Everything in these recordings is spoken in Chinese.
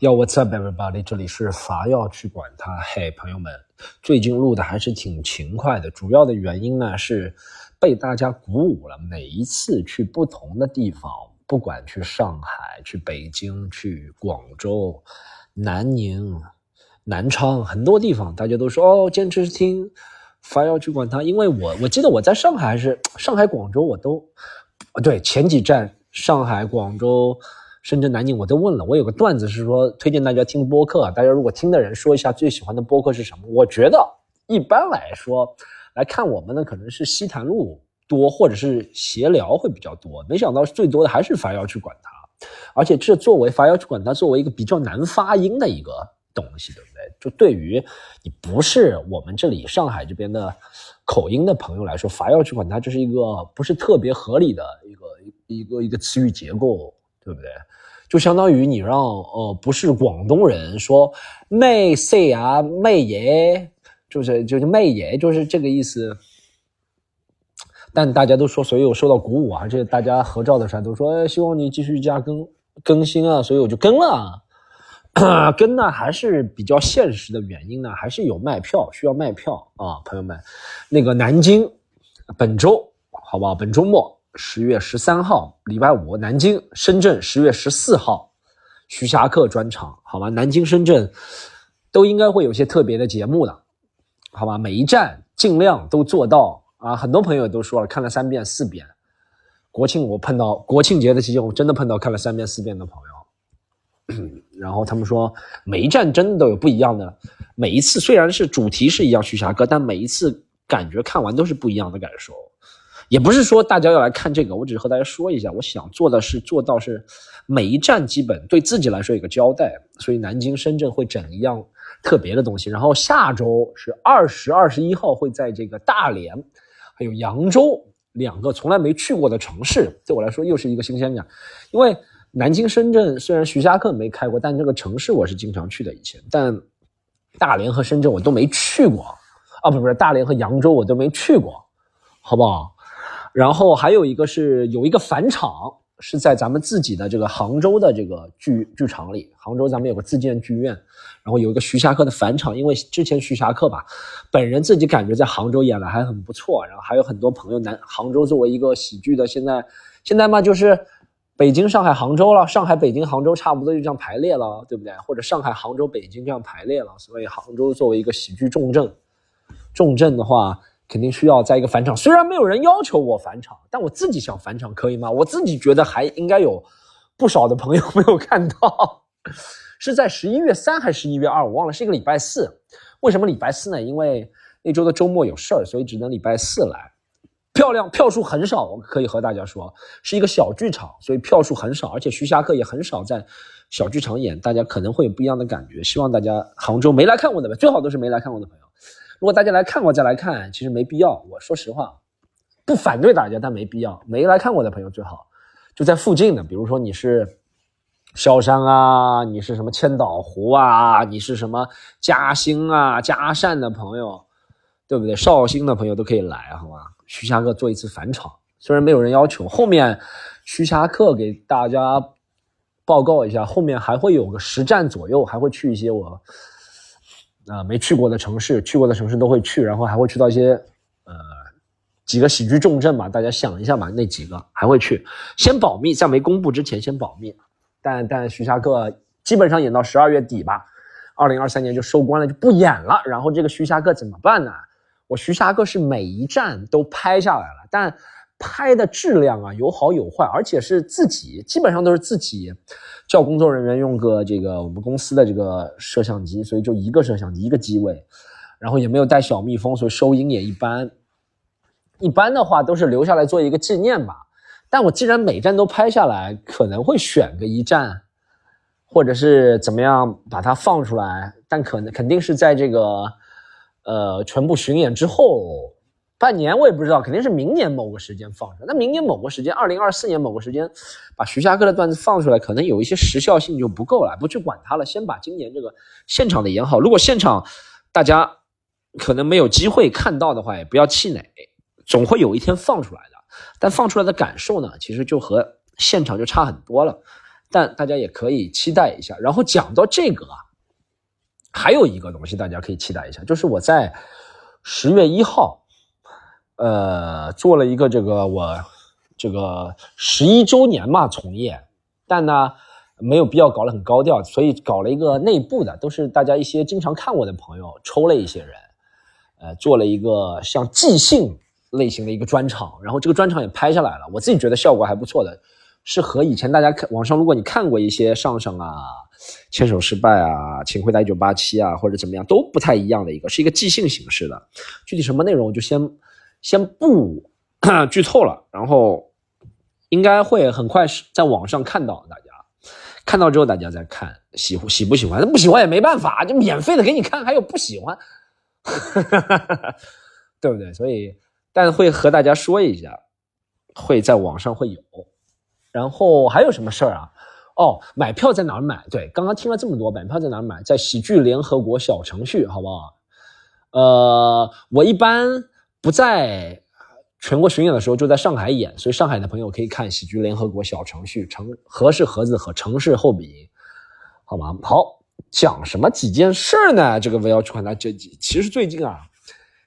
Yo, what's up, everybody？这里是伐要去管他。嘿，朋友们，最近录的还是挺勤快的。主要的原因呢是被大家鼓舞了。每一次去不同的地方，不管去上海、去北京、去广州、南宁、南昌，很多地方大家都说哦，坚持听伐要去管他。因为我我记得我在上海还是上海、广州，我都对前几站上海、广州。深圳、南京我都问了，我有个段子是说推荐大家听播客，大家如果听的人说一下最喜欢的播客是什么？我觉得一般来说来看我们的可能是西坛路多，或者是闲聊会比较多。没想到最多的还是伐要去管它，而且这作为伐要去管它作为一个比较难发音的一个东西，对不对？就对于你不是我们这里上海这边的口音的朋友来说，伐要去管它这是一个不是特别合理的一个一个一个词语结构。对不对？就相当于你让呃不是广东人说妹 C 啊妹爷，就是就是妹爷，就是这个意思。但大家都说，所以我受到鼓舞啊，这大家合照的时候都说，希望你继续加更更新啊，所以我就跟了。跟呢还是比较现实的原因呢，还是有卖票需要卖票啊，朋友们，那个南京本周好不好？本周末。十月十三号，礼拜五，南京、深圳；十月十四号，徐霞客专场，好吧？南京、深圳都应该会有些特别的节目的，好吧？每一站尽量都做到啊！很多朋友都说了，看了三遍、四遍。国庆我碰到国庆节的期间，我真的碰到看了三遍、四遍的朋友，然后他们说每一站真的都有不一样的，每一次虽然是主题是一样徐霞客，但每一次感觉看完都是不一样的感受。也不是说大家要来看这个，我只是和大家说一下，我想做的是做到是每一站基本对自己来说有个交代，所以南京、深圳会整一样特别的东西。然后下周是二十二、十一号会在这个大连还有扬州两个从来没去过的城市，对我来说又是一个新鲜感。因为南京、深圳虽然徐霞客没开过，但这个城市我是经常去的以前。但大连和深圳我都没去过啊，不是不是大连和扬州我都没去过，好不好？然后还有一个是有一个返场，是在咱们自己的这个杭州的这个剧剧场里。杭州咱们有个自建剧院，然后有一个徐霞客的返场。因为之前徐霞客吧，本人自己感觉在杭州演的还很不错。然后还有很多朋友，南杭州作为一个喜剧的，现在现在嘛就是北京、上海、杭州了，上海、北京、杭州差不多就这样排列了，对不对？或者上海、杭州、北京这样排列了。所以杭州作为一个喜剧重镇，重镇的话。肯定需要在一个返场，虽然没有人要求我返场，但我自己想返场可以吗？我自己觉得还应该有不少的朋友没有看到，是在十一月三还是十一月二，我忘了，是一个礼拜四。为什么礼拜四呢？因为那周的周末有事儿，所以只能礼拜四来。漂亮，票数很少，我可以和大家说，是一个小剧场，所以票数很少，而且徐霞客也很少在小剧场演，大家可能会有不一样的感觉。希望大家杭州没来看过的，最好都是没来看过的朋友。如果大家来看过再来看，其实没必要。我说实话，不反对大家，但没必要。没来看过的朋友最好就在附近的，比如说你是萧山啊，你是什么千岛湖啊，你是什么嘉兴啊、嘉善的朋友，对不对？绍兴的朋友都可以来，好吗？徐霞客做一次返场，虽然没有人要求，后面徐霞客给大家报告一下，后面还会有个十站左右，还会去一些我。啊，没去过的城市，去过的城市都会去，然后还会去到一些，呃，几个喜剧重镇吧。大家想一下吧，那几个还会去，先保密，在没公布之前先保密。但但徐霞客基本上演到十二月底吧，二零二三年就收官了，就不演了。然后这个徐霞客怎么办呢？我徐霞客是每一站都拍下来了，但。拍的质量啊有好有坏，而且是自己基本上都是自己叫工作人员用个这个我们公司的这个摄像机，所以就一个摄像机一个机位，然后也没有带小蜜蜂，所以收音也一般。一般的话都是留下来做一个纪念吧。但我既然每站都拍下来，可能会选个一站，或者是怎么样把它放出来，但可能肯定是在这个呃全部巡演之后。半年我也不知道，肯定是明年某个时间放出来。那明年某个时间，二零二四年某个时间，把徐霞客的段子放出来，可能有一些时效性就不够了，不去管它了。先把今年这个现场的演好。如果现场大家可能没有机会看到的话，也不要气馁，总会有一天放出来的。但放出来的感受呢，其实就和现场就差很多了。但大家也可以期待一下。然后讲到这个啊，还有一个东西大家可以期待一下，就是我在十月一号，呃，做了一个这个我这个十一周年嘛从业，但呢没有必要搞得很高调，所以搞了一个内部的，都是大家一些经常看我的朋友抽了一些人，呃，做了一个像即兴。类型的一个专场，然后这个专场也拍下来了，我自己觉得效果还不错的，是和以前大家看网上，如果你看过一些上上啊、牵手失败啊、请回答一九八七啊或者怎么样都不太一样的一个，是一个即兴形式的。具体什么内容我就先先不 剧透了，然后应该会很快是在网上看到大家看到之后大家再看喜喜不喜欢，不喜欢也没办法，就免费的给你看，还有不喜欢，对不对？所以。但会和大家说一下，会在网上会有，然后还有什么事儿啊？哦，买票在哪儿买？对，刚刚听了这么多，买票在哪买？在喜剧联合国小程序，好不好？呃，我一般不在全国巡演的时候就在上海演，所以上海的朋友可以看喜剧联合国小程序，城何是盒子和城市后鼻音，好吗？好，讲什么几件事呢？这个我要传达这几，其实最近啊。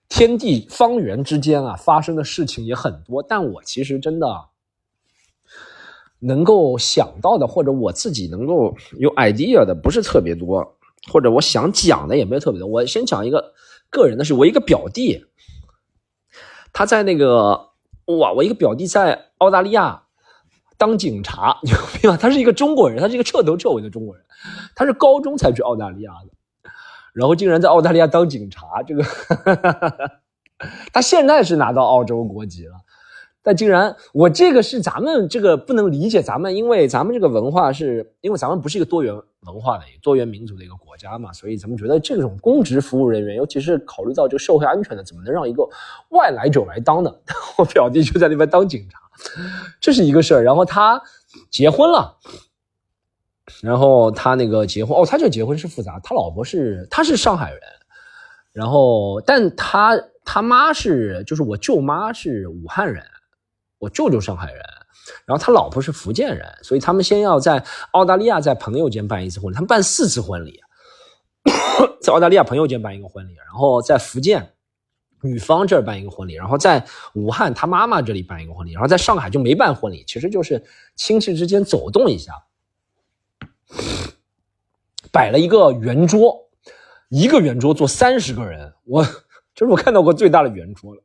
天地方圆之间啊，发生的事情也很多，但我其实真的能够想到的，或者我自己能够有 idea 的，不是特别多，或者我想讲的也没有特别多。我先讲一个个人的事，我一个表弟，他在那个哇，我一个表弟在澳大利亚当警察，牛逼吗？他是一个中国人，他是一个彻头彻尾的中国人，他是高中才去澳大利亚的。然后竟然在澳大利亚当警察，这个 他现在是拿到澳洲国籍了，但竟然我这个是咱们这个不能理解，咱们因为咱们这个文化是因为咱们不是一个多元文化的、多元民族的一个国家嘛，所以咱们觉得这种公职服务人员，尤其是考虑到这个社会安全的，怎么能让一个外来者来当呢？我表弟就在那边当警察，这是一个事儿。然后他结婚了。然后他那个结婚哦，他这结婚是复杂，他老婆是他是上海人，然后但他他妈是就是我舅妈是武汉人，我舅舅上海人，然后他老婆是福建人，所以他们先要在澳大利亚在朋友间办一次婚礼，他们办四次婚礼，在澳大利亚朋友间办一个婚礼，然后在福建女方这儿办一个婚礼，然后在武汉他妈妈这里办一个婚礼，然后在上海就没办婚礼，其实就是亲戚之间走动一下。摆了一个圆桌，一个圆桌坐三十个人，我 就是我看到过最大的圆桌了，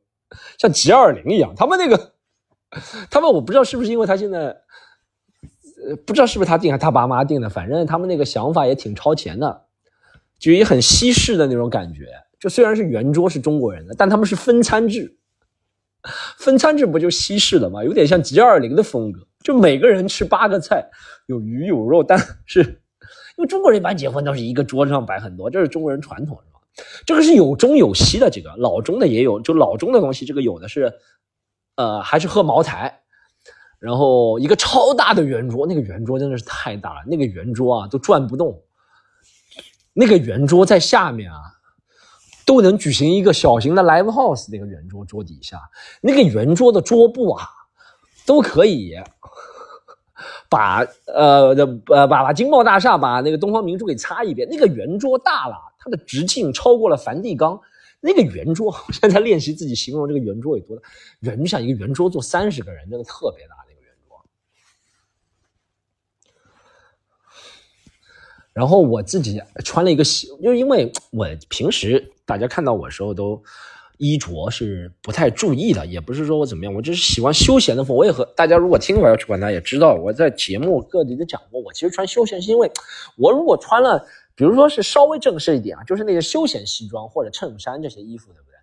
像 G 二零一样。他们那个，他们我不知道是不是因为他现在，呃，不知道是不是他定还是他爸妈定的，反正他们那个想法也挺超前的，就也很西式的那种感觉。就虽然是圆桌是中国人的，但他们是分餐制，分餐制不就西式的吗？有点像 G 二零的风格。就每个人吃八个菜，有鱼有肉，但是因为中国人一般结婚都是一个桌子上摆很多，这是中国人传统，是吧？这个是有中有西的，这个老中的也有，就老中的东西，这个有的是，呃，还是喝茅台，然后一个超大的圆桌，那个圆桌真的是太大了，那个圆桌啊都转不动，那个圆桌在下面啊都能举行一个小型的 live house，那个圆桌桌底下那个圆桌的桌布啊都可以。把呃的呃把把金茂大厦把那个东方明珠给擦一遍，那个圆桌大了，它的直径超过了梵蒂冈。那个圆桌，我现在练习自己形容这个圆桌有多大，圆像一个圆桌坐三十个人，真的特别大那个圆桌。然后我自己穿了一个西，就因为我平时大家看到我时候都。衣着是不太注意的，也不是说我怎么样，我就是喜欢休闲的风。我也和大家如果听我要去管他，也知道我在节目各地都讲过，我其实穿休闲是因为我如果穿了，比如说是稍微正式一点啊，就是那些休闲西装或者衬衫这些衣服，对不对？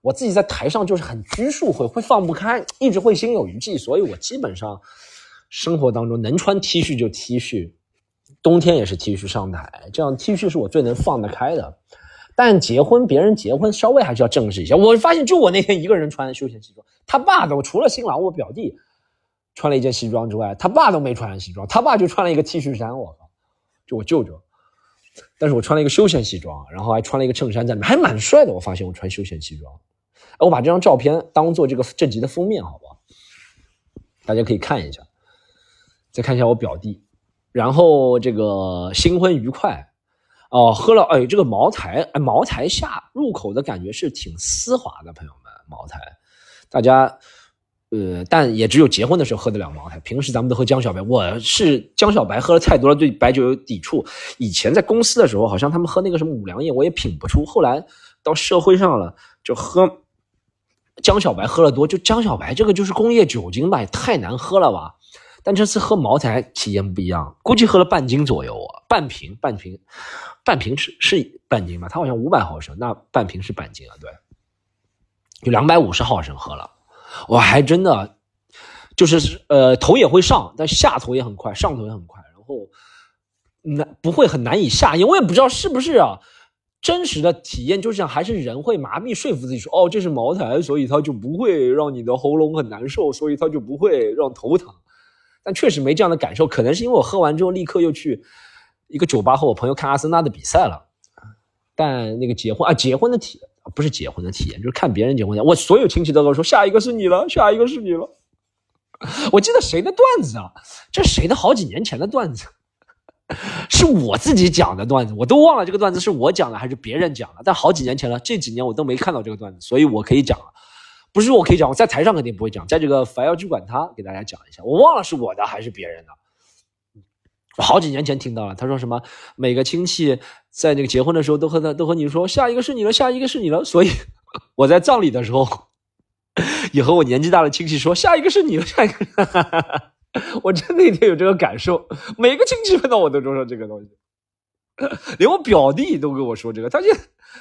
我自己在台上就是很拘束，会会放不开，一直会心有余悸，所以我基本上生活当中能穿 T 恤就 T 恤，冬天也是 T 恤上台，这样 T 恤是我最能放得开的。但结婚，别人结婚稍微还是要正式一些。我发现，就我那天一个人穿休闲西装，他爸都除了新郎我表弟穿了一件西装之外，他爸都没穿西装，他爸就穿了一个 T 恤衫。我靠，就我舅舅，但是我穿了一个休闲西装，然后还穿了一个衬衫，在还蛮帅的。我发现我穿休闲西装，我把这张照片当做这个正集的封面，好不好？大家可以看一下，再看一下我表弟，然后这个新婚愉快，哦，喝了哎，这个茅台哎，茅台下入口的感觉是挺丝滑的，朋友们，茅台，大家。呃，但也只有结婚的时候喝得了茅台，平时咱们都喝江小白。我是江小白喝的太多了，对白酒有抵触。以前在公司的时候，好像他们喝那个什么五粮液，我也品不出。后来到社会上了，就喝江小白喝了多，就江小白这个就是工业酒精吧，也太难喝了吧。但这次喝茅台体验不一样，估计喝了半斤左右啊，半瓶半瓶，半瓶是是半斤吧？它好像五百毫升，那半瓶是半斤啊，对，有两百五十毫升喝了。我还真的，就是呃头也会上，但下头也很快，上头也很快，然后难不会很难以下咽。我也不知道是不是啊，真实的体验就是这样，还是人会麻痹说服自己说，哦，这是茅台，所以它就不会让你的喉咙很难受，所以它就不会让头疼。但确实没这样的感受，可能是因为我喝完之后立刻又去一个酒吧和我朋友看阿森纳的比赛了。但那个结婚啊，结婚的体。不是结婚的体验，就是看别人结婚的。我所有亲戚都跟我说，下一个是你了，下一个是你了。我记得谁的段子啊？这谁的好几年前的段子？是我自己讲的段子，我都忘了这个段子是我讲的还是别人讲的。但好几年前了，这几年我都没看到这个段子，所以我可以讲了。不是我可以讲，我在台上肯定不会讲，在这个凡要去管他给大家讲一下。我忘了是我的还是别人的。好几年前听到了，他说什么？每个亲戚在那个结婚的时候都和他都和你说，下一个是你了，下一个是你了。所以 我在葬礼的时候，也和我年纪大的亲戚说，下一个是你了，下一个。我真那天有这个感受，每个亲戚碰到我都说这个东西，连我表弟都跟我说这个。他就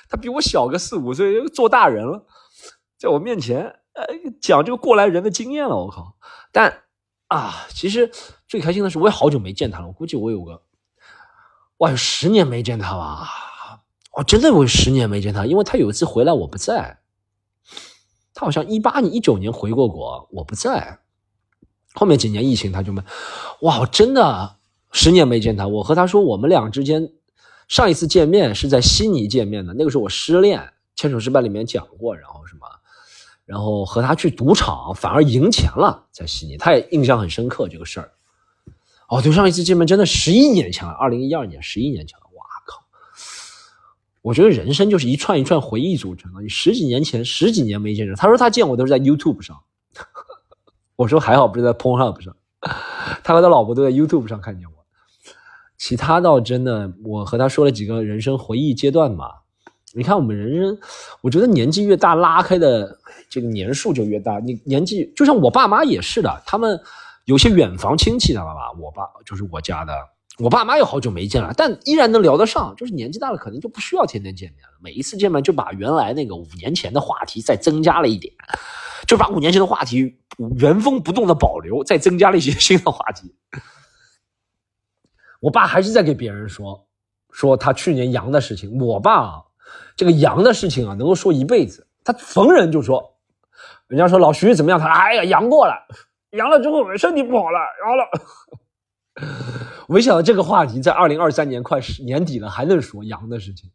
他比我小个四五岁，做大人了，在我面前呃讲这个过来人的经验了。我靠！但。啊，其实最开心的是，我也好久没见他了。我估计我有个，哇，有十年没见他吧？哦，真的，有十年没见他，因为他有一次回来我不在，他好像一八年、一九年回过国，我不在。后面几年疫情他就没，哇，我真的十年没见他。我和他说，我们俩之间上一次见面是在悉尼见面的，那个时候我失恋，《牵手失败》里面讲过，然后什么。然后和他去赌场，反而赢钱了，在悉尼，他也印象很深刻这个事儿。哦，对，上一次见面真的十一年前了，二零一二年，十一年前了。哇靠！我觉得人生就是一串一串回忆组成的。你十几年前，十几年没见着，他说他见我都是在 YouTube 上，我说还好不是在 Pornhub 上。他和他老婆都在 YouTube 上看见我，其他倒真的，我和他说了几个人生回忆阶段嘛。你看我们人生，我觉得年纪越大，拉开的这个年数就越大。你年纪就像我爸妈也是的，他们有些远房亲戚，知道吧？我爸就是我家的，我爸妈有好久没见了，但依然能聊得上。就是年纪大了，可能就不需要天天见面了。每一次见面就把原来那个五年前的话题再增加了一点，就把五年前的话题原封不动的保留，再增加了一些新的话题。我爸还是在给别人说说他去年阳的事情。我爸啊。这个阳的事情啊，能够说一辈子。他逢人就说，人家说老徐怎么样？他哎呀，阳过了，阳了之后身体不好了，阳了。没想到这个话题在二零二三年快年底了还能说阳的事情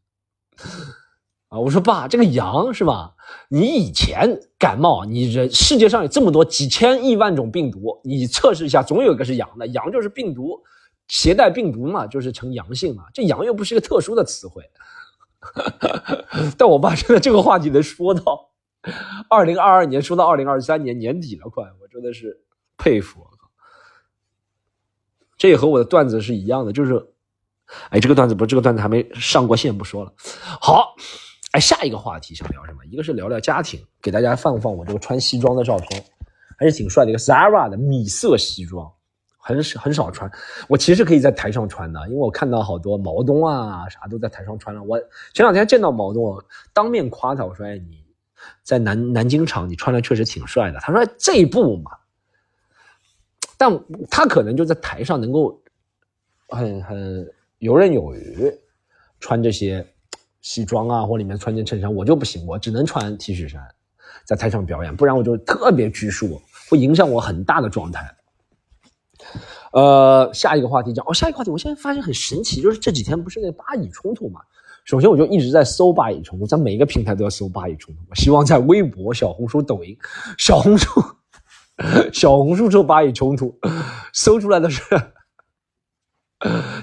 啊！我说爸，这个阳是吧？你以前感冒，你人世界上有这么多几千亿万种病毒，你测试一下，总有一个是阳的。阳就是病毒携带病毒嘛，就是呈阳性嘛。这阳又不是一个特殊的词汇。但我爸真的这个话题能说到二零二二年，说到二零二三年年底了，快，我真的是佩服。这也和我的段子是一样的，就是，哎，这个段子不是，这个段子还没上过线，不说了。好，哎，下一个话题想聊什么？一个是聊聊家庭，给大家放放我这个穿西装的照片，还是挺帅的一个 Zara 的米色西装。很少很少穿，我其实可以在台上穿的，因为我看到好多毛东啊啥都在台上穿了。我前两天见到毛东，我当面夸他，我说：“哎，你在南南京场，你穿的确实挺帅的。”他说：“这一步嘛。”但他可能就在台上能够很很游刃有余，穿这些西装啊，或里面穿件衬衫，我就不行，我只能穿 T 恤衫在台上表演，不然我就特别拘束，会影响我很大的状态。呃，下一个话题讲哦，下一个话题，我现在发现很神奇，就是这几天不是那巴以冲突嘛？首先，我就一直在搜巴以冲突，在每一个平台都要搜巴以冲突。我希望在微博、小红书、抖音、小红书、小红书搜巴以冲突，搜出来的是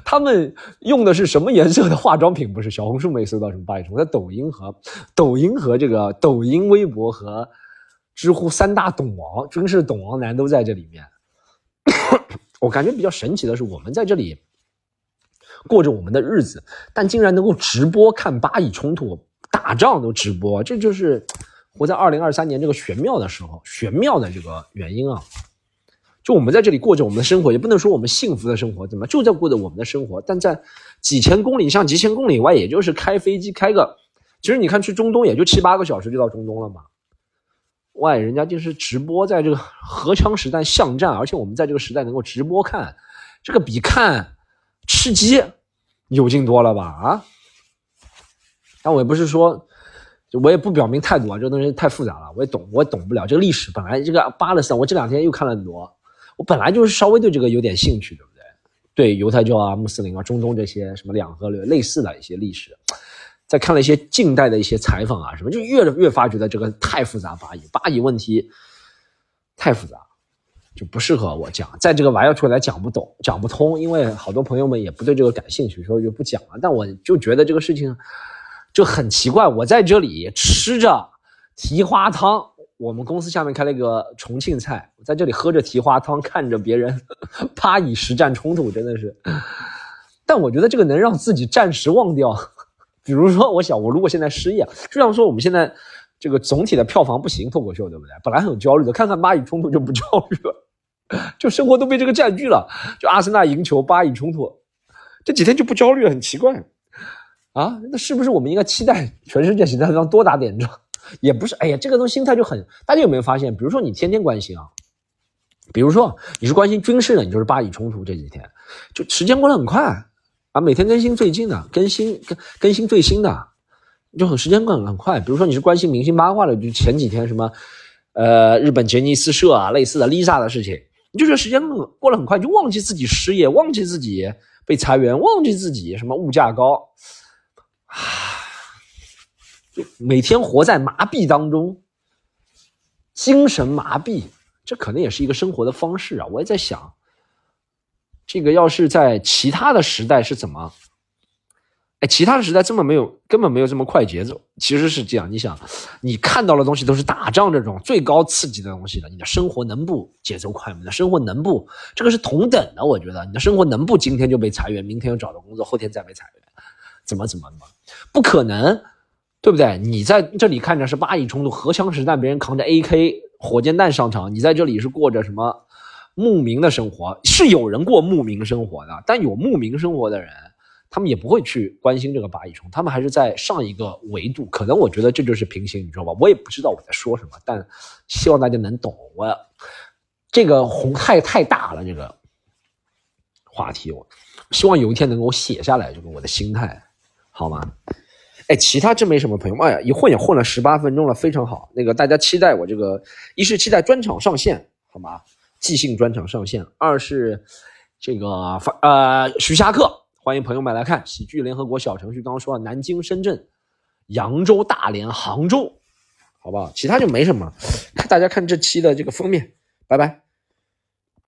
他们用的是什么颜色的化妆品？不是小红书没搜到什么巴以冲，在抖音和抖音和这个抖音、微博和知乎三大懂王，真是懂王男都在这里面。我感觉比较神奇的是，我们在这里过着我们的日子，但竟然能够直播看巴以冲突打仗都直播，这就是活在二零二三年这个玄妙的时候，玄妙的这个原因啊。就我们在这里过着我们的生活，也不能说我们幸福的生活，怎么就在过着我们的生活？但在几千公里像几千公里以外，也就是开飞机开个，其实你看去中东也就七八个小时就到中东了嘛。外人家就是直播在这个荷枪实弹巷战，而且我们在这个时代能够直播看，这个比看吃鸡有劲多了吧？啊？但我也不是说，我也不表明态度啊，这个东西太复杂了，我也懂，我也懂不了这个历史。本来这个巴勒斯坦，我这两天又看了很多。我本来就是稍微对这个有点兴趣，对不对？对犹太教啊、穆斯林啊、中东这些什么两河流类似的一些历史，在看了一些近代的一些采访啊，什么就越越发觉得这个太复杂，巴以巴以问题太复杂，就不适合我讲，在这个玩意儿出来讲不懂、讲不通，因为好多朋友们也不对这个感兴趣，所以就不讲了。但我就觉得这个事情就很奇怪，我在这里吃着蹄花汤。我们公司下面开了一个重庆菜，我在这里喝着蹄花汤，看着别人 巴以实战冲突，真的是。但我觉得这个能让自己暂时忘掉。比如说，我想我如果现在失业，就像说我们现在这个总体的票房不行，脱口秀对不对？本来很有焦虑的，看看巴以冲突就不 焦虑了，就生活都被这个占据了。就阿森纳赢球，巴以冲突，这几天就不焦虑了，很奇怪啊。那是不是我们应该期待全世界其他地方多打点仗？也不是，哎呀，这个东西心态就很，大家有没有发现？比如说你天天关心啊，比如说你是关心军事的，你就是巴以冲突这几天，就时间过得很快啊，每天更新最近的，更新更更新最新的，就很时间过得很快。比如说你是关心明星八卦的，就前几天什么，呃，日本杰尼斯社啊，类似的 Lisa 的事情，你就觉得时间过得很快，就忘记自己失业，忘记自己被裁员，忘记自己什么物价高，啊。就每天活在麻痹当中，精神麻痹，这可能也是一个生活的方式啊！我也在想，这个要是在其他的时代是怎么？哎，其他的时代这么没有，根本没有这么快节奏。其实是这样，你想，你看到的东西都是打仗这种最高刺激的东西的，你的生活能不节奏快吗？你的生活能不？这个是同等的，我觉得你的生活能不今天就被裁员，明天又找到工作，后天再被裁员，怎么怎么怎么？不可能。对不对？你在这里看着是巴以冲突，荷枪实弹，别人扛着 AK 火箭弹上场，你在这里是过着什么牧民的生活？是有人过牧民生活的，但有牧民生活的人，他们也不会去关心这个巴以冲，他们还是在上一个维度。可能我觉得这就是平行宇宙吧，我也不知道我在说什么，但希望大家能懂。我这个红太太大了，这个话题，我希望有一天能够写下来，这个我的心态，好吗？哎，其他真没什么朋友。哎呀，一混也混了十八分钟了，非常好。那个大家期待我这个，一是期待专场上线，好吗？即兴专场上线。二是这个发呃徐霞客，欢迎朋友们来看喜剧联合国小程序。刚刚说了南京、深圳、扬州、大连、杭州，好不好？其他就没什么。看大家看这期的这个封面，拜拜。